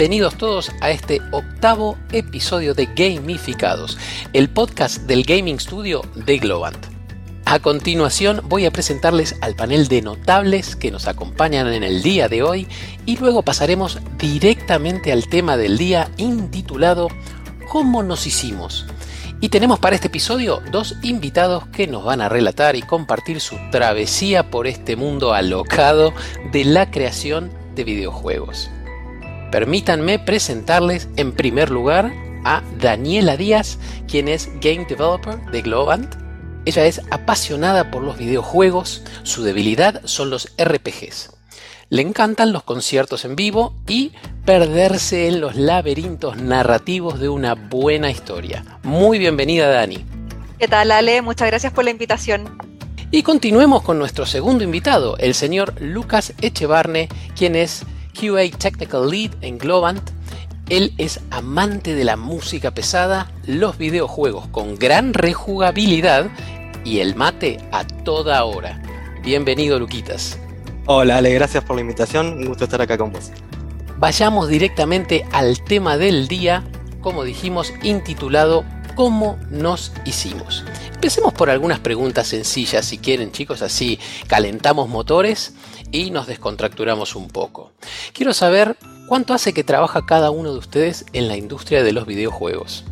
bienvenidos todos a este octavo episodio de Gamificados, el podcast del Gaming Studio de Globant. A continuación voy a presentarles al panel de notables que nos acompañan en el día de hoy y luego pasaremos directamente al tema del día intitulado ¿Cómo nos hicimos? Y tenemos para este episodio dos invitados que nos van a relatar y compartir su travesía por este mundo alocado de la creación de videojuegos. Permítanme presentarles en primer lugar a Daniela Díaz, quien es Game Developer de Globant. Ella es apasionada por los videojuegos, su debilidad son los RPGs. Le encantan los conciertos en vivo y perderse en los laberintos narrativos de una buena historia. Muy bienvenida Dani. ¿Qué tal Ale? Muchas gracias por la invitación. Y continuemos con nuestro segundo invitado, el señor Lucas Echevarne, quien es QA Technical Lead en Globant. Él es amante de la música pesada, los videojuegos con gran rejugabilidad y el mate a toda hora. Bienvenido Luquitas. Hola Ale, gracias por la invitación, un gusto estar acá con vos. Vayamos directamente al tema del día, como dijimos, intitulado ¿Cómo nos hicimos? Empecemos por algunas preguntas sencillas, si quieren chicos, así calentamos motores y nos descontracturamos un poco. Quiero saber cuánto hace que trabaja cada uno de ustedes en la industria de los videojuegos.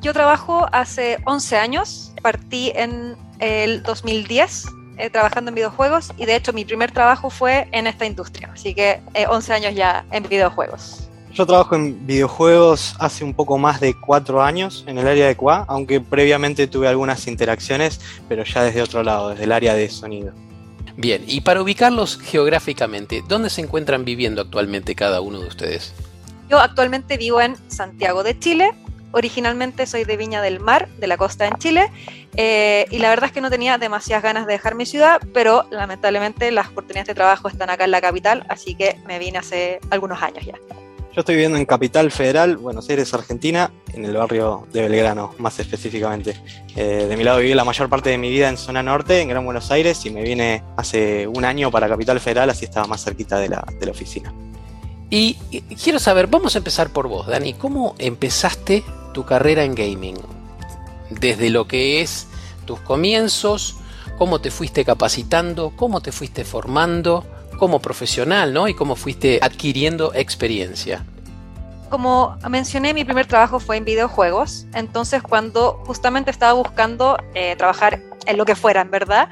Yo trabajo hace 11 años, partí en el 2010 eh, trabajando en videojuegos y de hecho mi primer trabajo fue en esta industria, así que 11 eh, años ya en videojuegos. Yo trabajo en videojuegos hace un poco más de cuatro años en el área de QA, aunque previamente tuve algunas interacciones, pero ya desde otro lado, desde el área de sonido. Bien, y para ubicarlos geográficamente, ¿dónde se encuentran viviendo actualmente cada uno de ustedes? Yo actualmente vivo en Santiago de Chile, originalmente soy de Viña del Mar, de la costa en Chile, eh, y la verdad es que no tenía demasiadas ganas de dejar mi ciudad, pero lamentablemente las oportunidades de trabajo están acá en la capital, así que me vine hace algunos años ya. Yo estoy viviendo en Capital Federal, Buenos Aires, Argentina, en el barrio de Belgrano, más específicamente. Eh, de mi lado viví la mayor parte de mi vida en zona norte, en Gran Buenos Aires, y me vine hace un año para Capital Federal, así estaba más cerquita de la, de la oficina. Y quiero saber, vamos a empezar por vos, Dani. ¿Cómo empezaste tu carrera en gaming? Desde lo que es tus comienzos, cómo te fuiste capacitando, cómo te fuiste formando como profesional, ¿no? Y cómo fuiste adquiriendo experiencia. Como mencioné, mi primer trabajo fue en videojuegos, entonces cuando justamente estaba buscando eh, trabajar en lo que fuera, en verdad,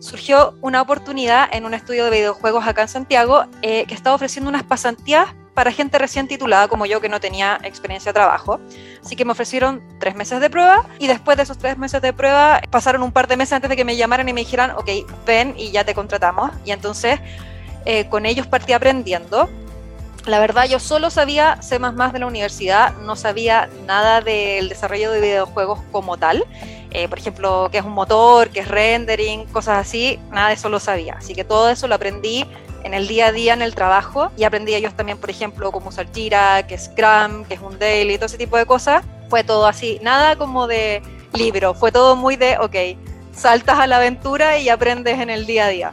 surgió una oportunidad en un estudio de videojuegos acá en Santiago eh, que estaba ofreciendo unas pasantías para gente recién titulada como yo que no tenía experiencia de trabajo. Así que me ofrecieron tres meses de prueba y después de esos tres meses de prueba pasaron un par de meses antes de que me llamaran y me dijeran, ok, ven y ya te contratamos. Y entonces eh, con ellos partí aprendiendo. La verdad, yo solo sabía C de la universidad, no sabía nada del desarrollo de videojuegos como tal. Eh, por ejemplo, qué es un motor, qué es rendering, cosas así, nada de eso lo sabía. Así que todo eso lo aprendí en el día a día en el trabajo y aprendí ellos también, por ejemplo, cómo usar Jira, qué es Scrum, qué es un daily, todo ese tipo de cosas. Fue todo así, nada como de libro, fue todo muy de, ok, saltas a la aventura y aprendes en el día a día.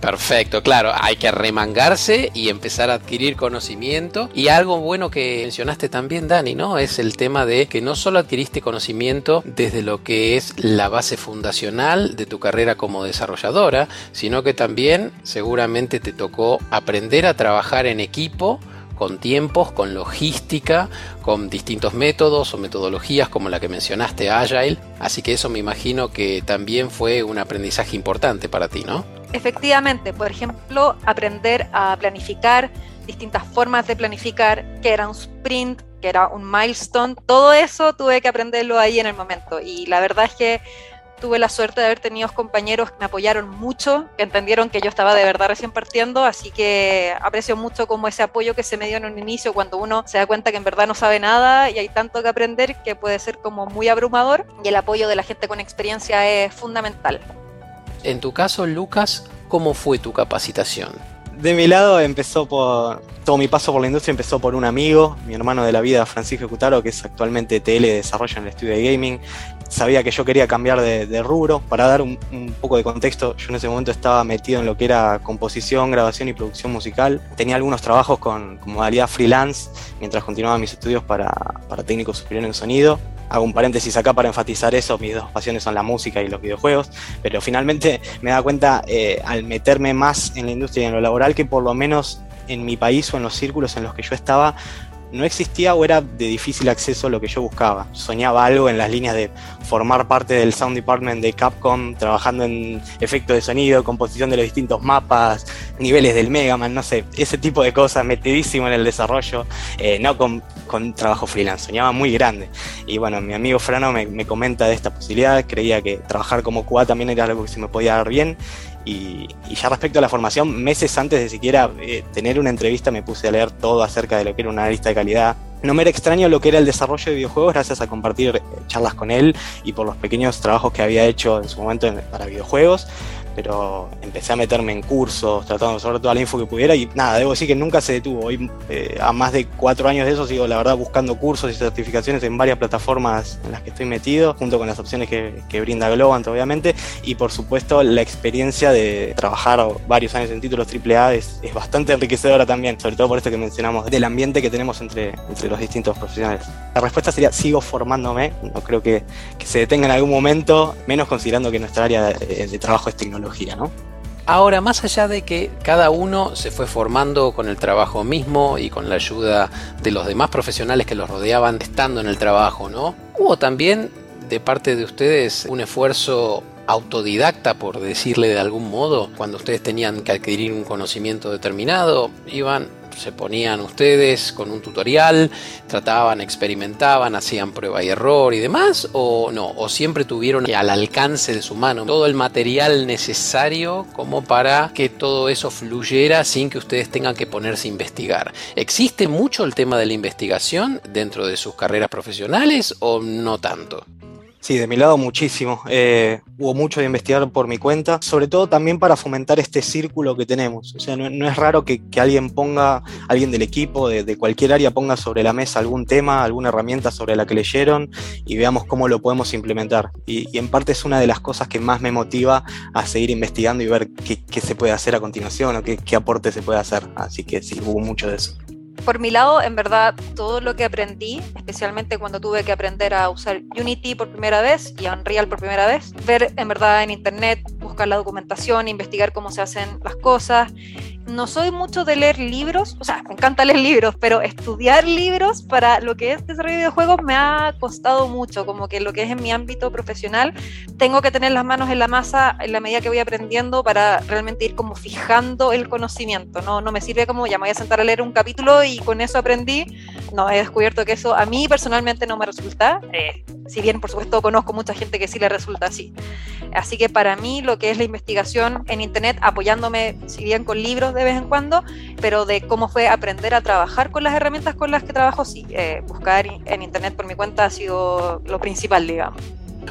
Perfecto, claro, hay que remangarse y empezar a adquirir conocimiento. Y algo bueno que mencionaste también, Dani, ¿no? Es el tema de que no solo adquiriste conocimiento desde lo que es la base fundacional de tu carrera como desarrolladora, sino que también seguramente te tocó aprender a trabajar en equipo con tiempos, con logística, con distintos métodos o metodologías como la que mencionaste, Agile. Así que eso me imagino que también fue un aprendizaje importante para ti, ¿no? Efectivamente, por ejemplo, aprender a planificar, distintas formas de planificar, que era un sprint, que era un milestone, todo eso tuve que aprenderlo ahí en el momento. Y la verdad es que tuve la suerte de haber tenido compañeros que me apoyaron mucho, que entendieron que yo estaba de verdad recién partiendo, así que aprecio mucho como ese apoyo que se me dio en un inicio cuando uno se da cuenta que en verdad no sabe nada y hay tanto que aprender que puede ser como muy abrumador y el apoyo de la gente con experiencia es fundamental. En tu caso, Lucas, ¿cómo fue tu capacitación? De mi lado empezó por, todo mi paso por la industria empezó por un amigo, mi hermano de la vida, Francisco Cutaro, que es actualmente TL de desarrollo en el estudio de gaming. sabía que yo quería cambiar de, rubro. Para dar un, poco de contexto, yo en ese momento estaba metido en lo que era composición, grabación y producción musical. Tenía algunos trabajos con, modalidad freelance mientras continuaba mis estudios para, para técnico superior en sonido hago un paréntesis acá para enfatizar eso, mis dos pasiones son la música y los videojuegos, pero finalmente me da cuenta eh, al meterme más en la industria y en lo laboral que por lo menos en mi país o en los círculos en los que yo estaba no existía o era de difícil acceso lo que yo buscaba. Soñaba algo en las líneas de formar parte del sound department de Capcom, trabajando en efectos de sonido, composición de los distintos mapas, niveles del Mega Man, no sé, ese tipo de cosas, metidísimo en el desarrollo, eh, no con, trabajo freelance, soñaba muy grande. Y bueno, mi amigo Frano me, me comenta de esta posibilidad, creía que trabajar como QA también era algo que se me podía dar bien y, ya respecto a la formación, meses antes de siquiera eh, tener una entrevista me puse a leer todo acerca de lo que era una analista de calidad. No me era extraño lo que era el desarrollo de videojuegos gracias a compartir eh, charlas con él y por los pequeños trabajos que había hecho en su momento para videojuegos pero empecé a meterme en cursos, tratando de saber toda la info que pudiera y nada, debo decir que nunca se detuvo. Hoy, eh, a más de cuatro años de eso, sigo la verdad buscando cursos y certificaciones en varias plataformas en las que estoy metido, junto con las opciones que, que brinda Globant, obviamente, y por supuesto la experiencia de trabajar varios años en títulos AAA es, es bastante enriquecedora también, sobre todo por esto que mencionamos, del ambiente que tenemos entre, entre los distintos profesionales. La respuesta sería, sigo formándome, no creo que, se detenga en algún momento, menos considerando que nuestra área de, de trabajo es Ahora, más allá de que cada uno se fue formando con el trabajo mismo y con la ayuda de los demás profesionales que los rodeaban estando en el trabajo, ¿no? Hubo también de parte de ustedes un esfuerzo autodidacta, por decirle de algún modo, cuando ustedes tenían que adquirir un conocimiento determinado, iban se ponían ustedes con un tutorial, trataban, experimentaban, hacían prueba y error y demás, o no, o siempre tuvieron al alcance de su mano todo el material necesario como para que todo eso fluyera sin que ustedes tengan que ponerse a investigar. ¿Existe mucho el tema de la investigación dentro de sus carreras profesionales o no tanto? Sí, de mi lado muchísimo. Eh, hubo mucho de investigar por mi cuenta, sobre todo también para fomentar este círculo que tenemos. O sea, no, es raro que, alguien ponga, alguien del equipo, de, cualquier área, ponga sobre la mesa algún tema, alguna herramienta sobre la que leyeron y veamos cómo lo podemos implementar. Y, en parte es una de las cosas que más me motiva a seguir investigando y ver qué, se puede hacer a continuación o qué, qué aporte se puede hacer. Así que sí, hubo mucho de eso por mi lado, en verdad, todo lo que aprendí, especialmente cuando tuve que aprender a usar Unity por primera vez y Unreal por primera vez, ver en verdad en internet, buscar la documentación, investigar cómo se hacen las cosas. No soy mucho de leer libros, o sea, me encanta leer libros, pero estudiar libros para lo que es desarrollo de videojuegos me ha costado mucho, como que lo que es en mi ámbito profesional, tengo que tener las manos en la masa en la medida que voy aprendiendo para realmente ir como fijando el conocimiento, no, no me sirve como ya me voy a sentar a leer un capítulo y con eso aprendí, no, he descubierto que eso a mí personalmente no me resulta, eh, si bien por supuesto conozco mucha gente que sí le resulta así. Así que para mí lo que es la investigación en Internet, apoyándome si bien con libros de vez en cuando, pero de cómo fue aprender a trabajar con las herramientas con las que trabajo, sí, eh, buscar en Internet por mi cuenta ha sido lo principal, digamos.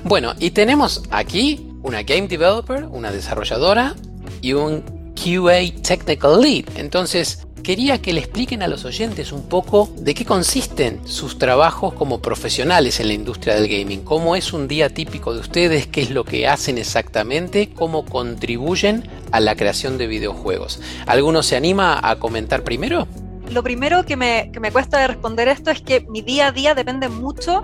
Bueno, y tenemos aquí una game developer, una desarrolladora y un QA Technical Lead. Entonces, quería que le expliquen a los oyentes un poco de qué consisten sus trabajos como profesionales en la industria del gaming, cómo es un día típico de ustedes, qué es lo que hacen exactamente, cómo contribuyen a la creación de videojuegos. ¿Alguno se anima a comentar primero? Lo primero que me, que me cuesta de responder esto es que mi día a día depende mucho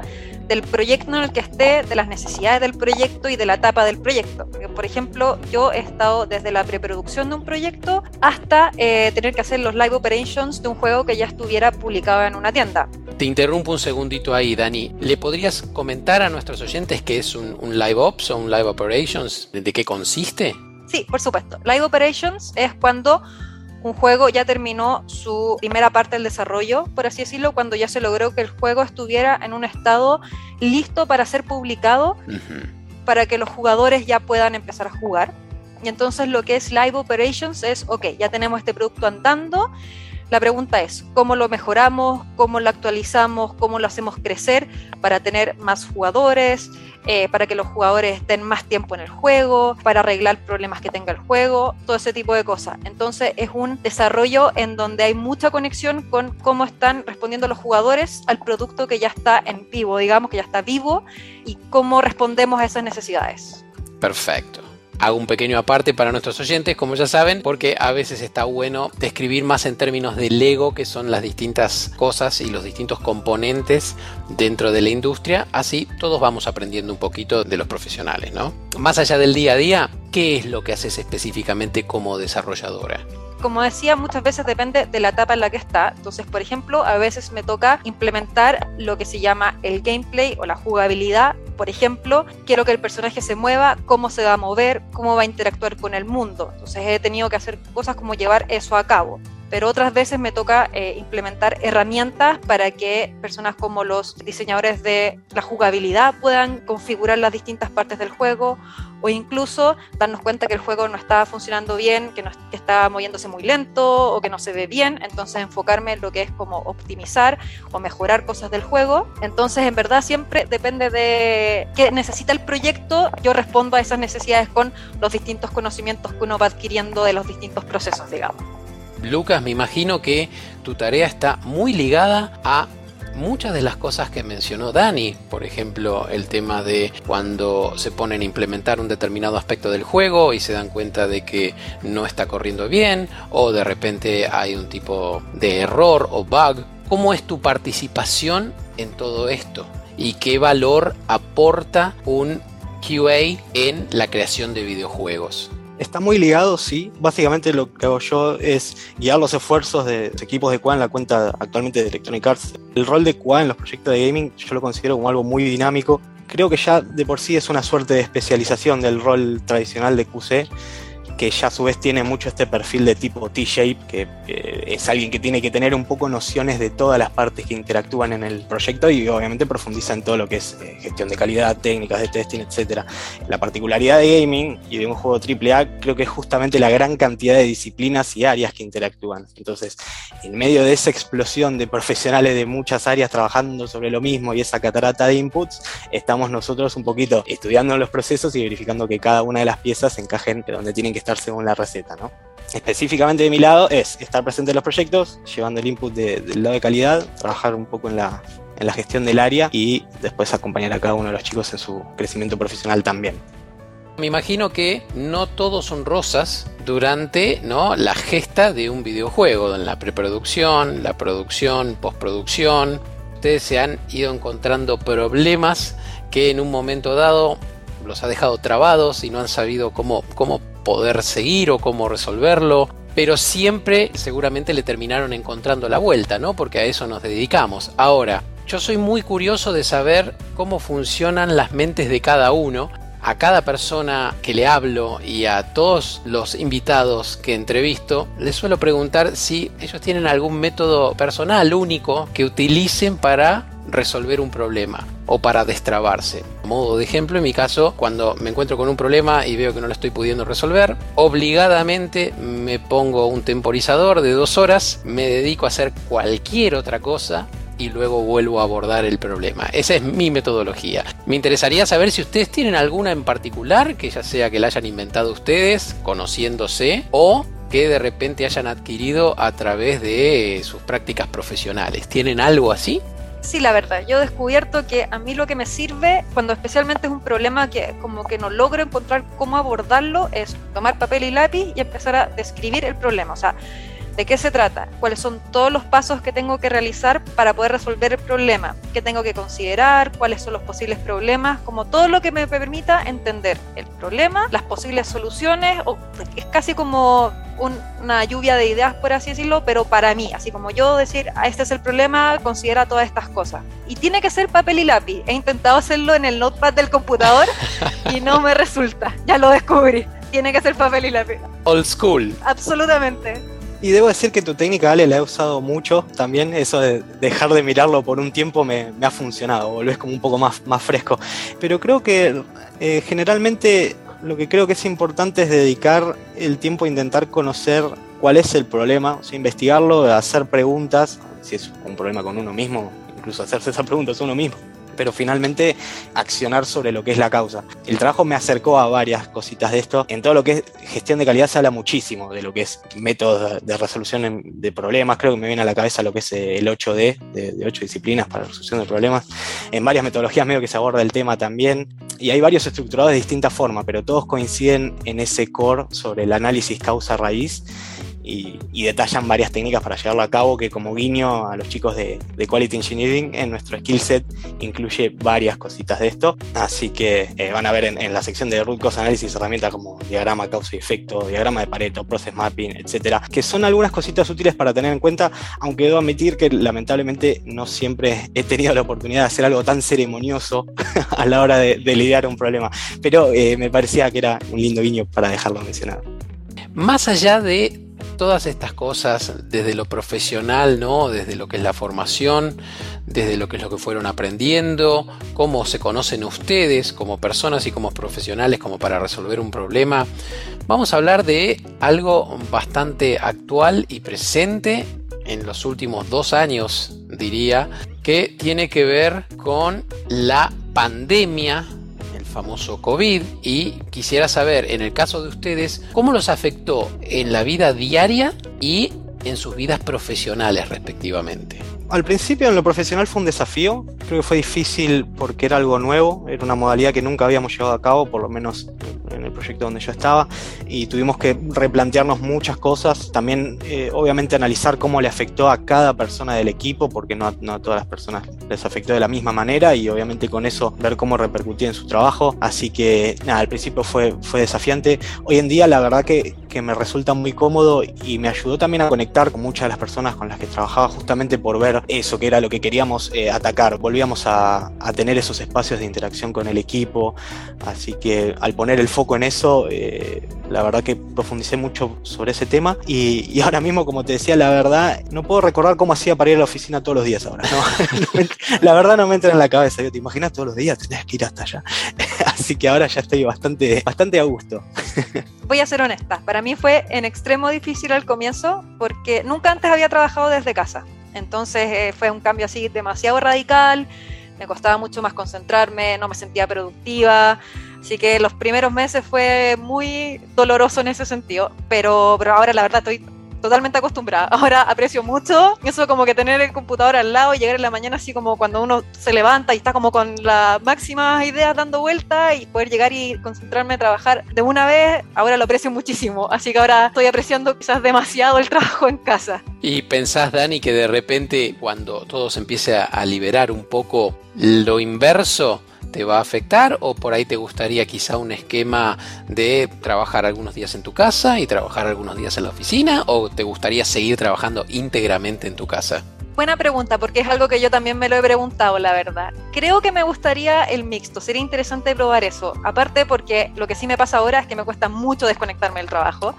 del proyecto en el que esté, de las necesidades del proyecto y de la etapa del proyecto. Porque, por ejemplo, yo he estado desde la preproducción de un proyecto hasta eh, tener que hacer los live operations de un juego que ya estuviera publicado en una tienda. Te interrumpo un segundito ahí, Dani. ¿Le podrías comentar a nuestros oyentes qué es un, un live ops o un live operations? ¿De qué consiste? Sí, por supuesto. Live operations es cuando un juego ya terminó su primera parte del desarrollo, por así decirlo, cuando ya se logró que el juego estuviera en un estado listo para ser publicado, para que los jugadores ya puedan empezar a jugar. Y entonces lo que es Live Operations es, ok, ya tenemos este producto andando. La pregunta es, ¿cómo lo mejoramos? ¿Cómo lo actualizamos? ¿Cómo lo hacemos crecer para tener más jugadores? Eh, para que los jugadores estén más tiempo en el juego, para arreglar problemas que tenga el juego, todo ese tipo de cosas. Entonces es un desarrollo en donde hay mucha conexión con cómo están respondiendo los jugadores al producto que ya está en vivo, digamos que ya está vivo, y cómo respondemos a esas necesidades. Perfecto. Hago un pequeño aparte para nuestros oyentes, como ya saben, porque a veces está bueno describir más en términos de Lego, que son las distintas cosas y los distintos componentes dentro de la industria. Así todos vamos aprendiendo un poquito de los profesionales, ¿no? Más allá del día a día, ¿qué es lo que haces específicamente como desarrolladora? Como decía, muchas veces depende de la etapa en la que está. Entonces, por ejemplo, a veces me toca implementar lo que se llama el gameplay o la jugabilidad. Por ejemplo, quiero que el personaje se mueva, cómo se va a mover, cómo va a interactuar con el mundo. Entonces, he tenido que hacer cosas como llevar eso a cabo pero otras veces me toca eh, implementar herramientas para que personas como los diseñadores de la jugabilidad puedan configurar las distintas partes del juego o incluso darnos cuenta que el juego no está funcionando bien, que, no, está moviéndose muy lento o que no se ve bien, entonces enfocarme en lo que es como optimizar o mejorar cosas del juego. Entonces, en verdad, siempre depende de qué necesita el proyecto, yo respondo a esas necesidades con los distintos conocimientos que uno va adquiriendo de los distintos procesos, digamos. Lucas, me imagino que tu tarea está muy ligada a muchas de las cosas que mencionó Dani, por ejemplo, el tema de cuando se ponen a implementar un determinado aspecto del juego y se dan cuenta de que no está corriendo bien o de repente hay un tipo de error o bug. ¿Cómo es tu participación en todo esto? ¿Y qué valor aporta un QA en la creación de videojuegos? Está muy ligado, sí. Básicamente lo que hago yo es guiar los esfuerzos de equipos de QA en la cuenta actualmente de Electronic Arts. El rol de QA en los proyectos de gaming yo lo considero como algo muy dinámico. Creo que ya de por sí es una suerte de especialización del rol tradicional de QC que ya a su vez tiene mucho este perfil de tipo T-shape, que es alguien que tiene que tener un poco nociones de todas las partes que interactúan en el proyecto y obviamente profundiza en todo lo que es eh, gestión de calidad, técnicas de testing, etc. La particularidad de gaming y de un juego AAA creo que es justamente la gran cantidad de disciplinas y áreas que interactúan. Entonces, en medio de esa explosión de profesionales de muchas áreas trabajando sobre lo mismo y esa catarata de inputs, estamos nosotros un poquito estudiando los procesos y verificando que cada una de las piezas encajen donde tienen que estar según la receta, ¿no? Específicamente de mi lado es estar presente en los proyectos, llevando el input del lado de calidad, trabajar un poco en la, en la gestión del área y después acompañar a cada uno de los chicos en su crecimiento profesional también. Me imagino que no todos son rosas durante ¿no? la gesta de un videojuego, en la preproducción, la producción, postproducción. Ustedes se han ido encontrando problemas que en un momento dado los ha dejado trabados y no han sabido cómo, cómo poder seguir o cómo resolverlo, pero siempre seguramente le terminaron encontrando la vuelta, ¿no? Porque a eso nos dedicamos. Ahora, yo soy muy curioso de saber cómo funcionan las mentes de cada uno. A cada persona que le hablo y a todos los invitados que entrevisto, les suelo preguntar si ellos tienen algún método personal único que utilicen para resolver un problema o para destrabarse. modo de ejemplo, en mi caso, cuando me encuentro con un problema y veo que no lo estoy pudiendo resolver, obligadamente me pongo un temporizador de dos horas, me dedico a hacer cualquier otra cosa y luego vuelvo a abordar el problema. Esa es mi metodología. Me interesaría saber si ustedes tienen alguna en particular, que ya sea que la hayan inventado ustedes, conociéndose, o que de repente hayan adquirido a través de sus prácticas profesionales. ¿Tienen algo así? Sí, la verdad, yo he descubierto que a mí lo que me sirve, cuando especialmente es un problema que como que no logro encontrar cómo abordarlo, es tomar papel y lápiz y empezar a describir el problema. O sea, ¿De qué se trata? ¿Cuáles son todos los pasos que tengo que realizar para poder resolver el problema? ¿Qué tengo que considerar? ¿Cuáles son los posibles problemas? Como todo lo que me permita entender el problema, las posibles soluciones, o es casi como una lluvia de ideas, por así decirlo, pero para mí, así como yo decir, ah, este es el problema, considera todas estas cosas. Y tiene que ser papel y lápiz. He intentado hacerlo en el notepad del computador y no me resulta, ya lo descubrí. Tiene que ser papel y lápiz. Old school. Absolutamente. Y debo decir que tu técnica, Ale, la he usado mucho también. Eso de dejar de mirarlo por un tiempo me, ha funcionado, volvés como un poco más, fresco. Pero creo que eh, generalmente lo que creo que es importante es dedicar el tiempo a intentar conocer cuál es el problema, o sea, investigarlo, hacer preguntas, si es un problema con uno mismo, incluso hacerse esas preguntas uno mismo. Pero finalmente accionar sobre lo que es la causa. El trabajo me acercó a varias cositas de esto. En todo lo que es gestión de calidad se habla muchísimo de lo que es métodos de resolución de problemas. Creo que me viene a la cabeza lo que es el 8D, de, de 8 disciplinas para resolución de problemas. En varias metodologías medio que se aborda el tema también. Y hay varios estructurados de distintas formas, pero todos coinciden en ese core sobre el análisis causa-raíz y, detallan varias técnicas para llevarlo a cabo, que como guiño a los chicos de, Quality Engineering, en nuestro skill set incluye varias cositas de esto. Así que eh, van a ver en, la sección de root cause análisis herramientas como diagrama causa y efecto, diagrama de Pareto, process mapping, etcétera, que son algunas cositas útiles para tener en cuenta, aunque debo admitir que lamentablemente no siempre he tenido la oportunidad de hacer algo tan ceremonioso a la hora de, lidiar un problema. Pero eh, me parecía que era un lindo guiño para dejarlo mencionado. Más allá de todas estas cosas desde lo profesional, ¿no? Desde lo que es la formación, desde lo que es lo que fueron aprendiendo, cómo se conocen ustedes como personas y como profesionales como para resolver un problema. Vamos a hablar de algo bastante actual y presente en los últimos dos años, diría, que tiene que ver con la pandemia famoso COVID y quisiera saber, en el caso de ustedes, cómo los afectó en la vida diaria y en sus vidas profesionales respectivamente. Al principio en lo profesional fue un desafío, creo que fue difícil porque era algo nuevo, era una modalidad que nunca habíamos llevado a cabo, por lo menos en el proyecto donde yo estaba, y tuvimos que replantearnos muchas cosas, también eh, obviamente analizar cómo le afectó a cada persona del equipo, porque no, no a todas las personas les afectó de la misma manera, y obviamente con eso ver cómo repercutía en su trabajo, así que nada, al principio fue, fue desafiante, hoy en día la verdad que, que me resulta muy cómodo y me ayudó también a conectar con muchas de las personas con las que trabajaba justamente por ver eso, que era lo que queríamos eh, atacar. Volvíamos a, tener esos espacios de interacción con el equipo, así que al poner el foco en eso, eh, la verdad que profundicé mucho sobre ese tema y, ahora mismo, como te decía, la verdad, no puedo recordar cómo hacía para ir a la oficina todos los días ahora. la verdad no me entra en la cabeza, yo te imaginas todos los días tenías que ir hasta allá. así que ahora ya estoy bastante, bastante a gusto. Voy a ser honesta, para mí fue en extremo difícil al comienzo porque nunca antes había trabajado desde casa. Entonces eh, fue un cambio así demasiado radical, me costaba mucho más concentrarme, no me sentía productiva, así que los primeros meses fue muy doloroso en ese sentido, pero, pero ahora la verdad estoy totalmente acostumbrada. Ahora aprecio mucho eso como que tener el computador al lado y llegar en la mañana así como cuando uno se levanta y está como con las máximas ideas dando vuelta y poder llegar y concentrarme a trabajar de una vez, ahora lo aprecio muchísimo. Así que ahora estoy apreciando quizás demasiado el trabajo en casa. ¿Y pensás, Dani, que de repente cuando todo se empiece a liberar un poco lo inverso? Te va a afectar o por ahí te gustaría quizá un esquema de trabajar algunos días en tu casa y trabajar algunos días en la oficina o te gustaría seguir trabajando íntegramente en tu casa? Buena pregunta, porque es algo que yo también me lo he preguntado, la verdad. Creo que me gustaría el mixto, sería interesante probar eso. Aparte porque lo que sí me pasa ahora es que me cuesta mucho desconectarme del trabajo.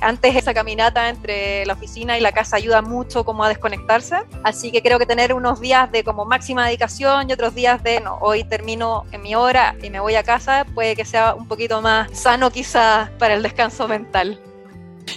Antes esa caminata entre la oficina y la casa ayuda mucho como a desconectarse, así que creo que tener unos días de como máxima dedicación y otros días de no, hoy termino en mi hora y me voy a casa, puede que sea un poquito más sano quizás para el descanso mental.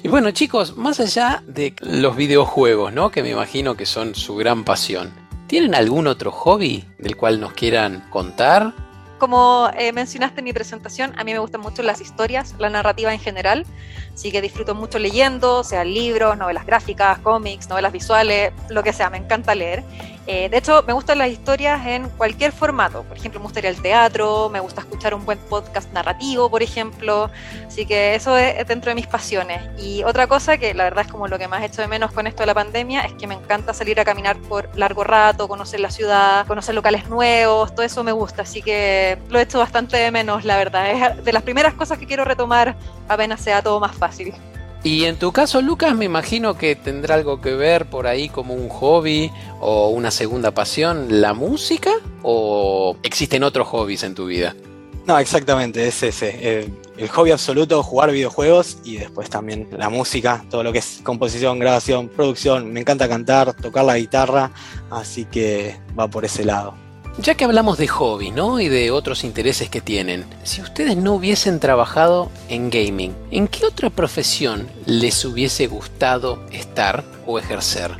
Y bueno chicos, más allá de los videojuegos, ¿no? Que me imagino que son su gran pasión, ¿tienen algún otro hobby del cual nos quieran contar? Como eh, mencionaste en mi presentación, a mí me gustan mucho las historias, la narrativa en general, así que disfruto mucho leyendo, sea libros, novelas gráficas, cómics, novelas visuales, lo que sea, me encanta leer. Eh, de hecho, me gustan las historias en cualquier formato. Por ejemplo, me gustaría el teatro, me gusta escuchar un buen podcast narrativo, por ejemplo. Así que eso es dentro de mis pasiones. Y otra cosa que la verdad es como lo que más he hecho de menos con esto de la pandemia es que me encanta salir a caminar por largo rato, conocer la ciudad, conocer locales nuevos, todo eso me gusta. Así que lo he hecho bastante de menos, la verdad. Es de las primeras cosas que quiero retomar apenas sea todo más fácil. Y en tu caso, Lucas, me imagino que tendrá algo que ver por ahí como un hobby o una segunda pasión, la música, o existen otros hobbies en tu vida. No, exactamente, es ese. El, hobby absoluto, jugar videojuegos y después también la música, todo lo que es composición, grabación, producción. Me encanta cantar, tocar la guitarra, así que va por ese lado. Ya que hablamos de hobby, ¿no? Y de otros intereses que tienen, si ustedes no hubiesen trabajado en gaming, ¿en qué otra profesión les hubiese gustado estar o ejercer?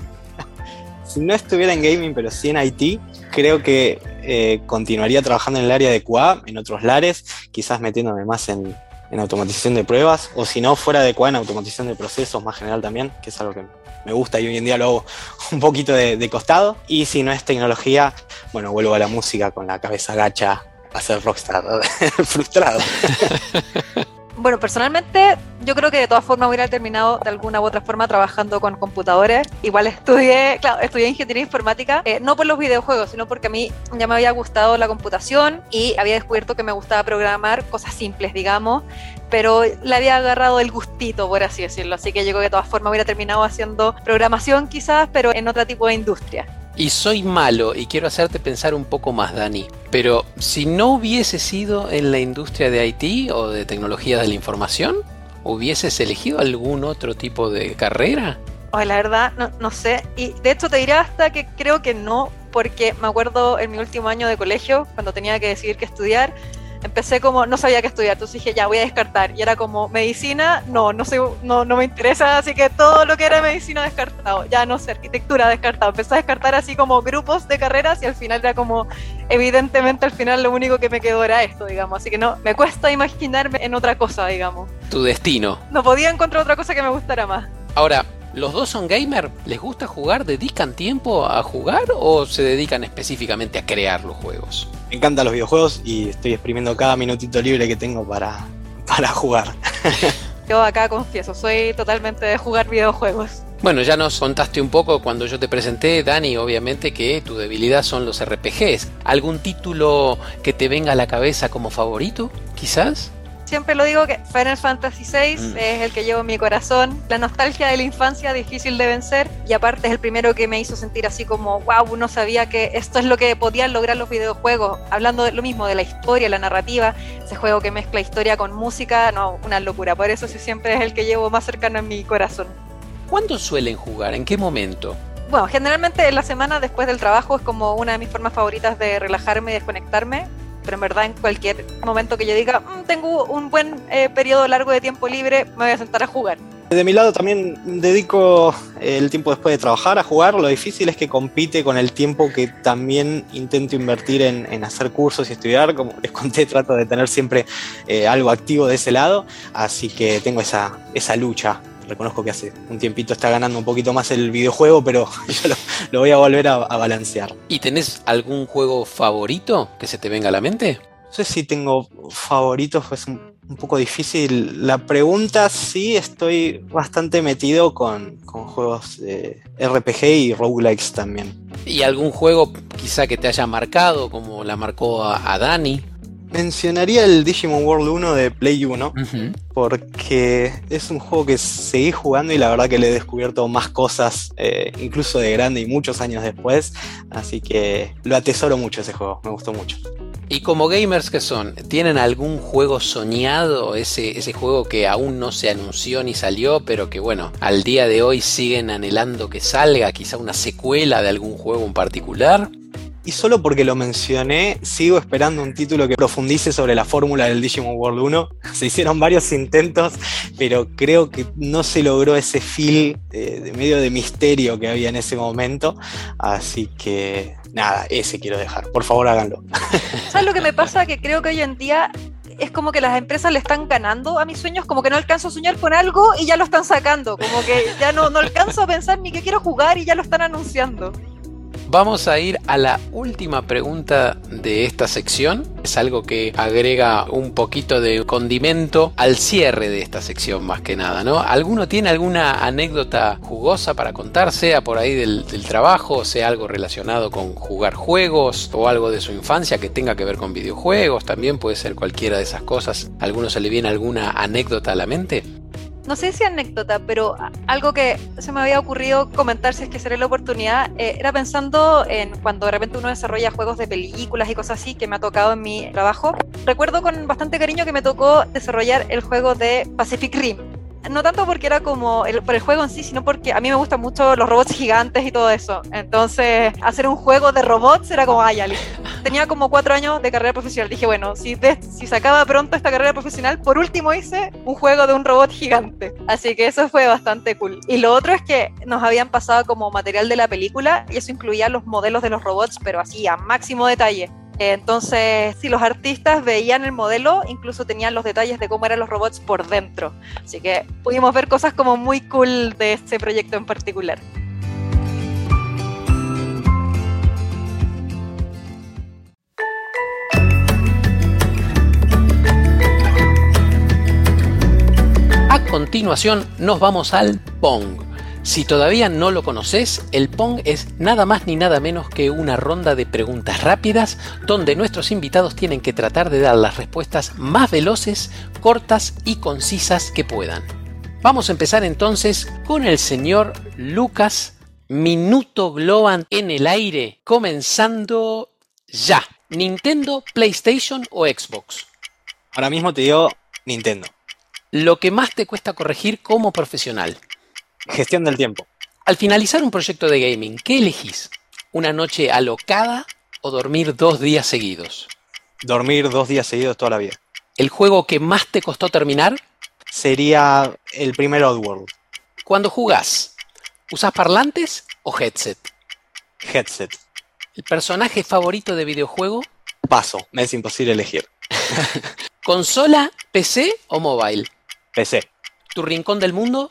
Si no estuviera en gaming, pero sí en IT, creo que eh, continuaría trabajando en el área de QA, en otros lares, quizás metiéndome más en, automatización de pruebas, o si no, fuera de en automatización de procesos más general también, que es algo que me gusta y hoy en día lo hago un poquito de, de costado. Y si no es tecnología, bueno, vuelvo a la música con la cabeza gacha a ser rockstar, frustrado. Bueno, personalmente yo creo que de todas formas hubiera terminado de alguna u otra forma trabajando con computadores. Igual estudié, claro, estudié ingeniería informática, eh, no por los videojuegos, sino porque a mí ya me había gustado la computación y había descubierto que me gustaba programar cosas simples, digamos, pero le había agarrado el gustito, por así decirlo. Así que yo creo que de todas formas hubiera terminado haciendo programación quizás, pero en otro tipo de industria. Y soy malo y quiero hacerte pensar un poco más, Dani. Pero si no hubiese sido en la industria de IT o de tecnologías de la información, ¿hubieses elegido algún otro tipo de carrera? Oh, la verdad, no, no sé. Y de hecho te diría hasta que creo que no, porque me acuerdo en mi último año de colegio, cuando tenía que decidir qué estudiar, empecé como, no sabía qué estudiar, entonces dije, ya, voy a descartar. Y era como, medicina, no, no, sé, no, no me interesa, así que todo lo que era medicina descartado. Ya no sé, arquitectura descartado. Empecé a descartar así como grupos de carreras y al final era como, evidentemente al final lo único que me quedó era esto, digamos. Así que no, me cuesta imaginarme en otra cosa, digamos. Tu destino. No podía encontrar otra cosa que me gustara más. Ahora, ¿Los dos son gamer? ¿Les gusta jugar? ¿Dedican tiempo a jugar o se dedican específicamente a crear los juegos? Me encantan los videojuegos y estoy exprimiendo cada minutito libre que tengo para, para jugar. Yo acá confieso, soy totalmente de jugar videojuegos. Bueno, ya nos contaste un poco cuando yo te presenté, Dani, obviamente que tu debilidad son los RPGs. ¿Algún título que te venga a la cabeza como favorito, quizás? Siempre lo digo que Final Fantasy VI mm. es el que llevo en mi corazón. La nostalgia de la infancia difícil de vencer y aparte es el primero que me hizo sentir así como, wow, no sabía que esto es lo que podían lograr los videojuegos. Hablando de lo mismo, de la historia, la narrativa, ese juego que mezcla historia con música, no, una locura. Por eso sí siempre es el que llevo más cercano en mi corazón. ¿Cuándo suelen jugar? ¿En qué momento? Bueno, generalmente en la semana después del trabajo es como una de mis formas favoritas de relajarme y desconectarme pero en verdad en cualquier momento que yo diga, mm, tengo un buen eh, periodo largo de tiempo libre, me voy a sentar a jugar. De mi lado también dedico el tiempo después de trabajar a jugar. Lo difícil es que compite con el tiempo que también intento invertir en, hacer cursos y estudiar. Como les conté, trato de tener siempre eh, algo activo de ese lado. Así que tengo esa, esa lucha reconozco que hace un tiempito está ganando un poquito más el videojuego, pero yo lo, voy a volver a, balancear. ¿Y tenés algún juego favorito que se te venga a la mente? No sé si tengo favoritos, pues un, poco difícil. La pregunta sí estoy bastante metido con, juegos de RPG y roguelikes también. ¿Y algún juego quizá que te haya marcado, como la marcó a Dani? Mencionaría el Digimon World 1 de Play 1, porque es un juego que seguí jugando y la verdad que le he descubierto más cosas, eh, incluso de grande y muchos años después, así que lo atesoro mucho ese juego, me gustó mucho. Y como gamers que son, ¿tienen algún juego soñado? Ese, ese juego que aún no se anunció ni salió, pero que bueno, al día de hoy siguen anhelando que salga, quizá una secuela de algún juego en particular y solo porque lo mencioné, sigo esperando un título que profundice sobre la fórmula del Digimon World 1. Se hicieron varios intentos, pero creo que no se logró ese feel de, medio de misterio que había en ese momento. Así que nada, ese quiero dejar. Por favor, háganlo. ¿Sabes lo que me pasa? Que creo que hoy en día es como que las empresas le están ganando a mis sueños, como que no alcanzo a soñar con algo y ya lo están sacando, como que ya no, no alcanzo a pensar ni que quiero jugar y ya lo están anunciando. Vamos a ir a la última pregunta de esta sección. Es algo que agrega un poquito de condimento al cierre de esta sección más que nada, ¿no? ¿Alguno tiene alguna anécdota jugosa para contar, sea por ahí del, trabajo, sea algo relacionado con jugar juegos o algo de su infancia que tenga que ver con videojuegos? También puede ser cualquiera de esas cosas. ¿Alguno se le viene alguna anécdota a la mente? No sé si anécdota, pero algo que se me había ocurrido comentar si es que sería la oportunidad, eh, era pensando en cuando de repente uno desarrolla juegos de películas y cosas así que me ha tocado en mi trabajo. Recuerdo con bastante cariño que me tocó desarrollar el juego de Pacific Rim. No tanto porque era como el, por el juego en sí, sino porque a mí me gustan mucho los robots gigantes y todo eso. Entonces, hacer un juego de robots era como, ay, Tenía como cuatro años de carrera profesional. Dije, bueno, si, si se acaba pronto esta carrera profesional, por último hice un juego de un robot gigante. Así que eso fue bastante cool. Y lo otro es que nos habían pasado como material de la película y eso incluía los modelos de los robots, pero así a máximo detalle. Entonces, si los artistas veían el modelo, incluso tenían los detalles de cómo eran los robots por dentro. Así que pudimos ver cosas como muy cool de este proyecto en particular. A continuación nos vamos al Pong si todavía no lo conoces, el Pong es nada más ni nada menos que una ronda de preguntas rápidas donde nuestros invitados tienen que tratar de dar las respuestas más veloces, cortas y concisas que puedan. Vamos a empezar entonces con el señor Lucas. Minuto Globan en el aire, comenzando ya. ¿Nintendo, PlayStation o Xbox? Ahora mismo te digo Nintendo. Lo que más te cuesta corregir como profesional. Gestión del tiempo. Al finalizar un proyecto de gaming, ¿qué elegís? ¿Una noche alocada o dormir dos días seguidos? Dormir dos días seguidos toda la vida. ¿El juego que más te costó terminar? Sería el primer Oddworld. Cuando jugás, ¿usas parlantes o headset? Headset. ¿El personaje favorito de videojuego? Paso, me es imposible elegir. ¿Consola, PC o mobile? PC. ¿Tu rincón del mundo?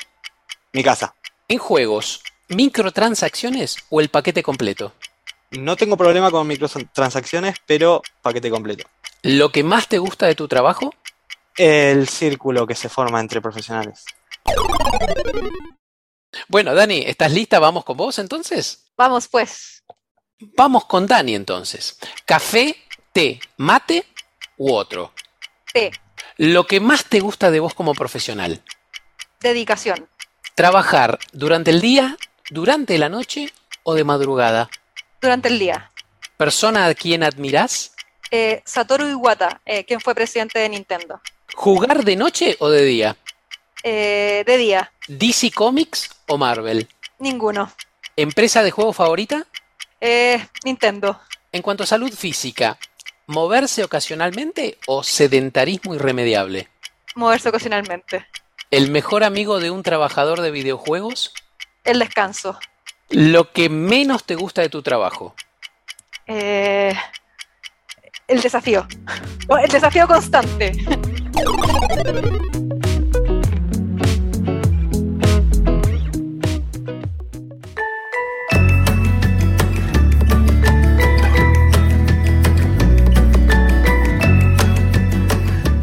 Mi casa. En juegos, ¿microtransacciones o el paquete completo? No tengo problema con microtransacciones, pero paquete completo. ¿Lo que más te gusta de tu trabajo? El círculo que se forma entre profesionales. Bueno, Dani, ¿estás lista? ¿Vamos con vos entonces? Vamos pues. Vamos con Dani entonces. ¿Café, té, mate u otro? Té. ¿Lo que más te gusta de vos como profesional? Dedicación. ¿Trabajar durante el día, durante la noche o de madrugada? Durante el día. ¿Persona a quien admirás? Eh, Satoru Iwata, eh, quien fue presidente de Nintendo. ¿Jugar de noche o de día? Eh, de día. ¿DC Comics o Marvel? Ninguno. ¿Empresa de juego favorita? Eh, Nintendo. En cuanto a salud física, ¿moverse ocasionalmente o sedentarismo irremediable? Moverse ocasionalmente. ¿El mejor amigo de un trabajador de videojuegos? El descanso. ¿Lo que menos te gusta de tu trabajo? Eh, el desafío. El desafío constante.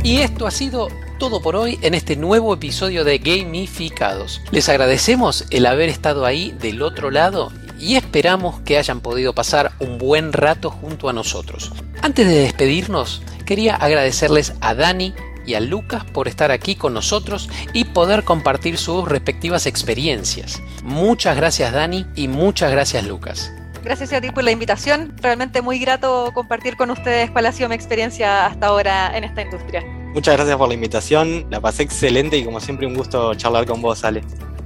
Y esto ha sido todo por hoy en este nuevo episodio de Gamificados. Les agradecemos el haber estado ahí del otro lado y esperamos que hayan podido pasar un buen rato junto a nosotros. Antes de despedirnos, quería agradecerles a Dani y a Lucas por estar aquí con nosotros y poder compartir sus respectivas experiencias. Muchas gracias Dani y muchas gracias Lucas. Gracias a ti por la invitación. Realmente muy grato compartir con ustedes cuál ha sido mi experiencia hasta ahora en esta industria. Muchas gracias por la invitación, la pasé excelente y como siempre un gusto charlar con vos, Ale.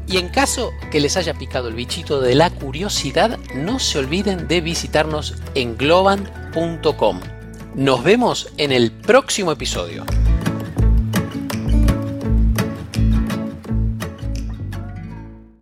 Y en caso que les haya picado el bichito de la curiosidad, no se olviden de visitarnos en globant.com. Nos vemos en el próximo episodio.